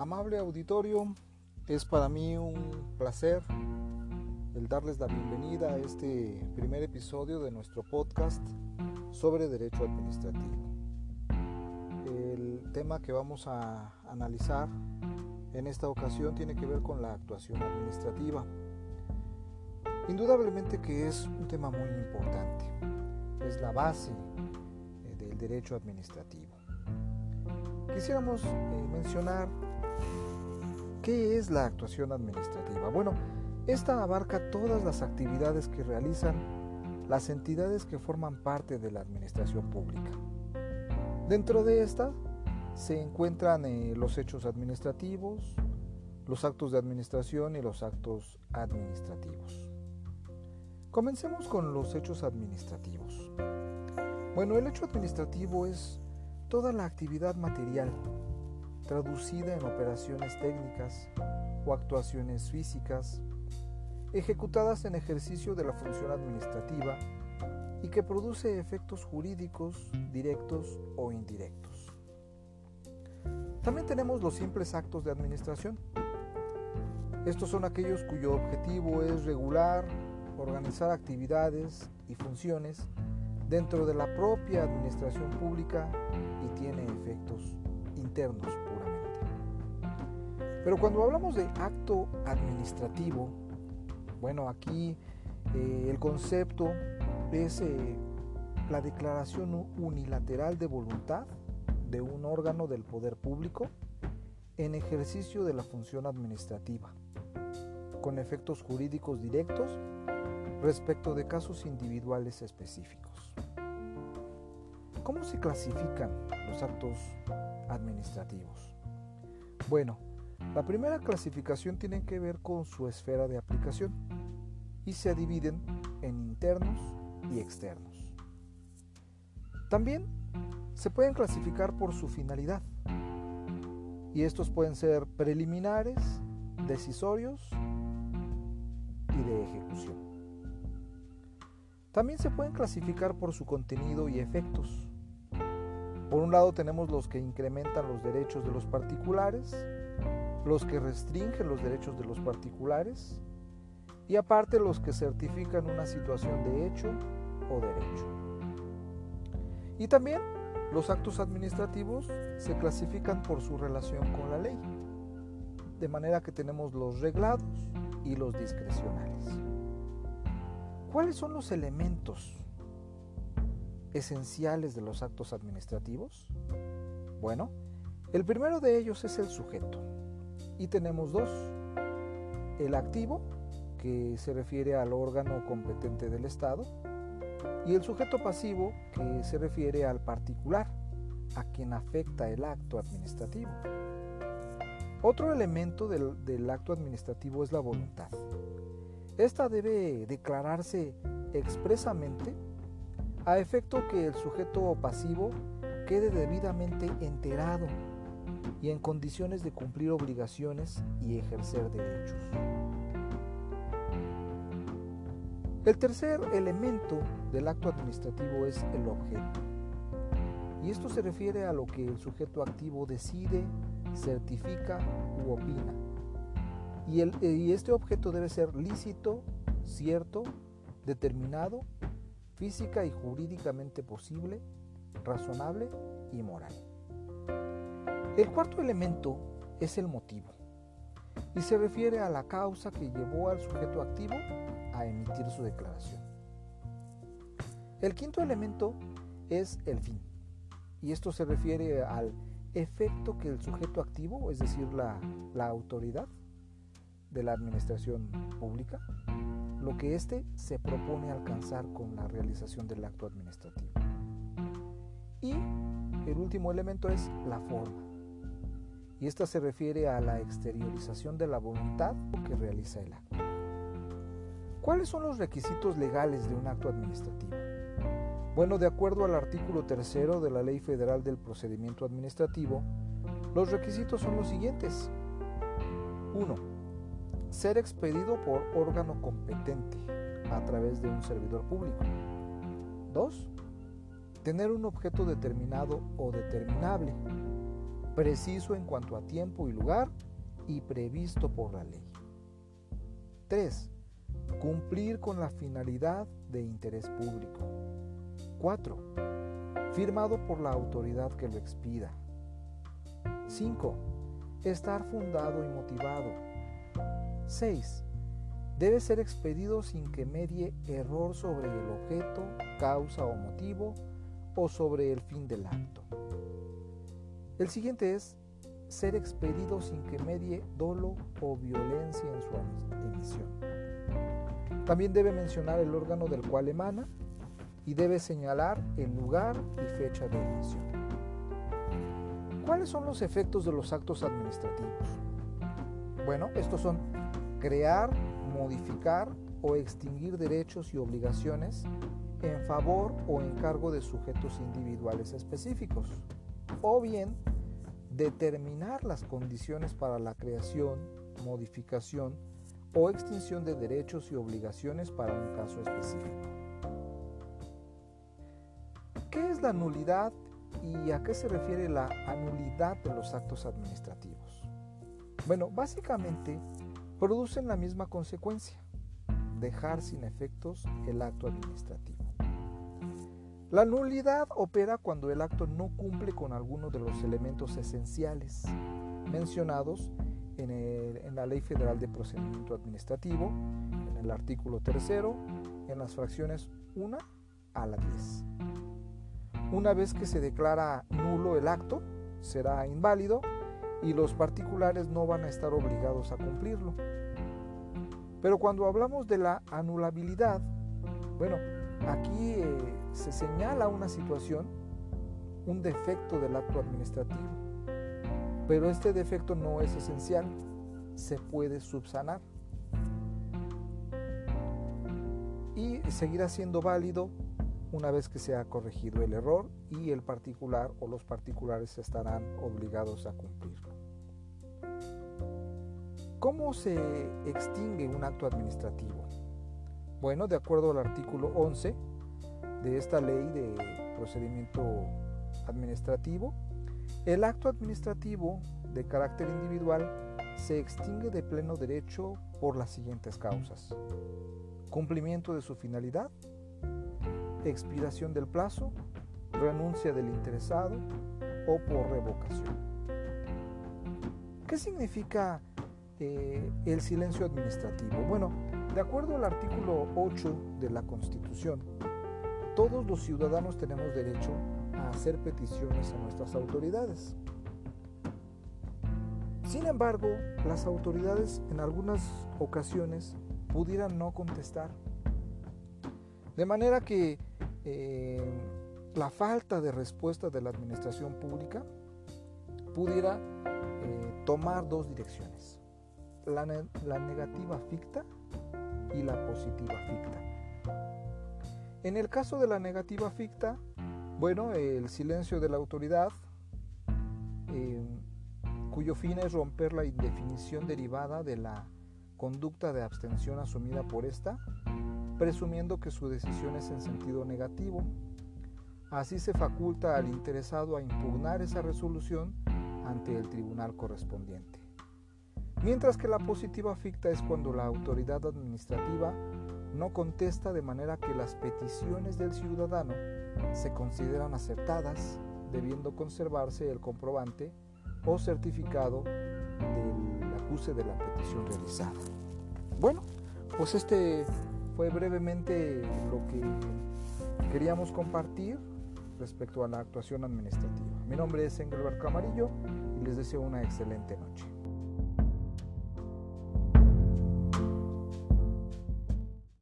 Amable auditorio, es para mí un placer el darles la bienvenida a este primer episodio de nuestro podcast sobre derecho administrativo. El tema que vamos a analizar en esta ocasión tiene que ver con la actuación administrativa. Indudablemente que es un tema muy importante, es la base eh, del derecho administrativo. Quisiéramos eh, mencionar qué es la actuación administrativa. Bueno, esta abarca todas las actividades que realizan las entidades que forman parte de la administración pública. Dentro de esta se encuentran eh, los hechos administrativos, los actos de administración y los actos administrativos. Comencemos con los hechos administrativos. Bueno, el hecho administrativo es toda la actividad material traducida en operaciones técnicas o actuaciones físicas ejecutadas en ejercicio de la función administrativa y que produce efectos jurídicos directos o indirectos. También tenemos los simples actos de administración. Estos son aquellos cuyo objetivo es regular, organizar actividades y funciones dentro de la propia administración pública y tiene efectos internos. Pero cuando hablamos de acto administrativo, bueno, aquí eh, el concepto es eh, la declaración unilateral de voluntad de un órgano del poder público en ejercicio de la función administrativa, con efectos jurídicos directos respecto de casos individuales específicos. ¿Cómo se clasifican los actos administrativos? Bueno, la primera clasificación tiene que ver con su esfera de aplicación y se dividen en internos y externos. También se pueden clasificar por su finalidad y estos pueden ser preliminares, decisorios y de ejecución. También se pueden clasificar por su contenido y efectos. Por un lado tenemos los que incrementan los derechos de los particulares, los que restringen los derechos de los particulares y aparte los que certifican una situación de hecho o derecho. Y también los actos administrativos se clasifican por su relación con la ley, de manera que tenemos los reglados y los discrecionales. ¿Cuáles son los elementos esenciales de los actos administrativos? Bueno, el primero de ellos es el sujeto. Y tenemos dos. El activo, que se refiere al órgano competente del Estado, y el sujeto pasivo, que se refiere al particular, a quien afecta el acto administrativo. Otro elemento del, del, acto administrativo es la voluntad. Esta debe declararse expresamente a efecto que el sujeto pasivo quede debidamente enterado y en condiciones de cumplir obligaciones y ejercer derechos. El tercer elemento del acto administrativo es el objeto. Y esto se refiere a lo que el sujeto activo decide, certifica u opina. Y, este objeto debe ser lícito, cierto, determinado, física y jurídicamente posible, razonable y moral. El cuarto elemento es el motivo y se refiere a la causa que llevó al sujeto activo a emitir su declaración. El quinto elemento es el fin y esto se refiere al efecto que el sujeto activo, es decir, la, autoridad de la administración pública, lo que éste se propone alcanzar con la realización del acto administrativo. Y el último elemento es la forma y esta se refiere a la exteriorización de la voluntad que realiza el acto. ¿Cuáles son los requisitos legales de un acto administrativo? Bueno, de acuerdo al artículo tercero de la Ley Federal del Procedimiento Administrativo, los requisitos son los siguientes. 1. Ser expedido por órgano competente a través de un servidor público. 2. Tener un objeto determinado o determinable preciso en cuanto a tiempo y lugar y previsto por la ley. 3. Cumplir con la finalidad de interés público. 4. Firmado por la autoridad que lo expida. 5. Estar fundado y motivado. 6. Debe ser expedido sin que medie error sobre el objeto, causa o motivo o sobre el fin del acto. El siguiente es ser expedido sin que medie dolo o violencia en su emisión. También debe mencionar el órgano del cual emana y debe señalar el lugar y fecha de emisión. ¿Cuáles son los efectos de los actos administrativos? Bueno, estos son crear, modificar o extinguir derechos y obligaciones en favor o en cargo de sujetos individuales específicos, o bien determinar las condiciones para la creación, modificación o extinción de derechos y obligaciones para un caso específico. ¿Qué es la nulidad y a qué se refiere la anulidad de los actos administrativos? Bueno, básicamente producen la misma consecuencia, dejar sin efectos el acto administrativo. La nulidad opera cuando el acto no cumple con alguno de los elementos esenciales mencionados en, la Ley Federal de Procedimiento Administrativo, en el artículo tercero, en las fracciones 1 a la 10. Una vez que se declara nulo el acto, será inválido y los particulares no van a estar obligados a cumplirlo. Pero cuando hablamos de la anulabilidad, bueno, Aquí eh, se señala una situación, un defecto del acto administrativo, pero este defecto no es esencial, se puede subsanar y seguirá siendo válido una vez que se ha corregido el error y el particular o los particulares estarán obligados a cumplirlo. ¿Cómo se extingue un acto administrativo? Bueno, de acuerdo al artículo 11 de esta ley de procedimiento administrativo, el acto administrativo de carácter individual se extingue de pleno derecho por las siguientes causas. Cumplimiento de su finalidad, expiración del plazo, renuncia del interesado o por revocación. ¿Qué significa eh, el silencio administrativo? Bueno, de acuerdo al artículo 8 de la Constitución, todos los ciudadanos tenemos derecho a hacer peticiones a nuestras autoridades. Sin embargo, las autoridades en algunas ocasiones pudieran no contestar. De manera que eh, la falta de respuesta de la administración pública pudiera eh, tomar dos direcciones. La, la negativa ficta y la positiva ficta. En el caso de la negativa ficta, bueno, el silencio de la autoridad, eh, cuyo fin es romper la indefinición derivada de la conducta de abstención asumida por esta, presumiendo que su decisión es en sentido negativo. Así se faculta al interesado a impugnar esa resolución ante el tribunal correspondiente. Mientras que la positiva ficta es cuando la autoridad administrativa no contesta de manera que las peticiones del ciudadano se consideran aceptadas, debiendo conservarse el comprobante o certificado del acuse de la petición realizada. Bueno, pues este fue brevemente lo que queríamos compartir respecto a la actuación administrativa. Mi nombre es Engelbert Camarillo y les deseo una excelente noche.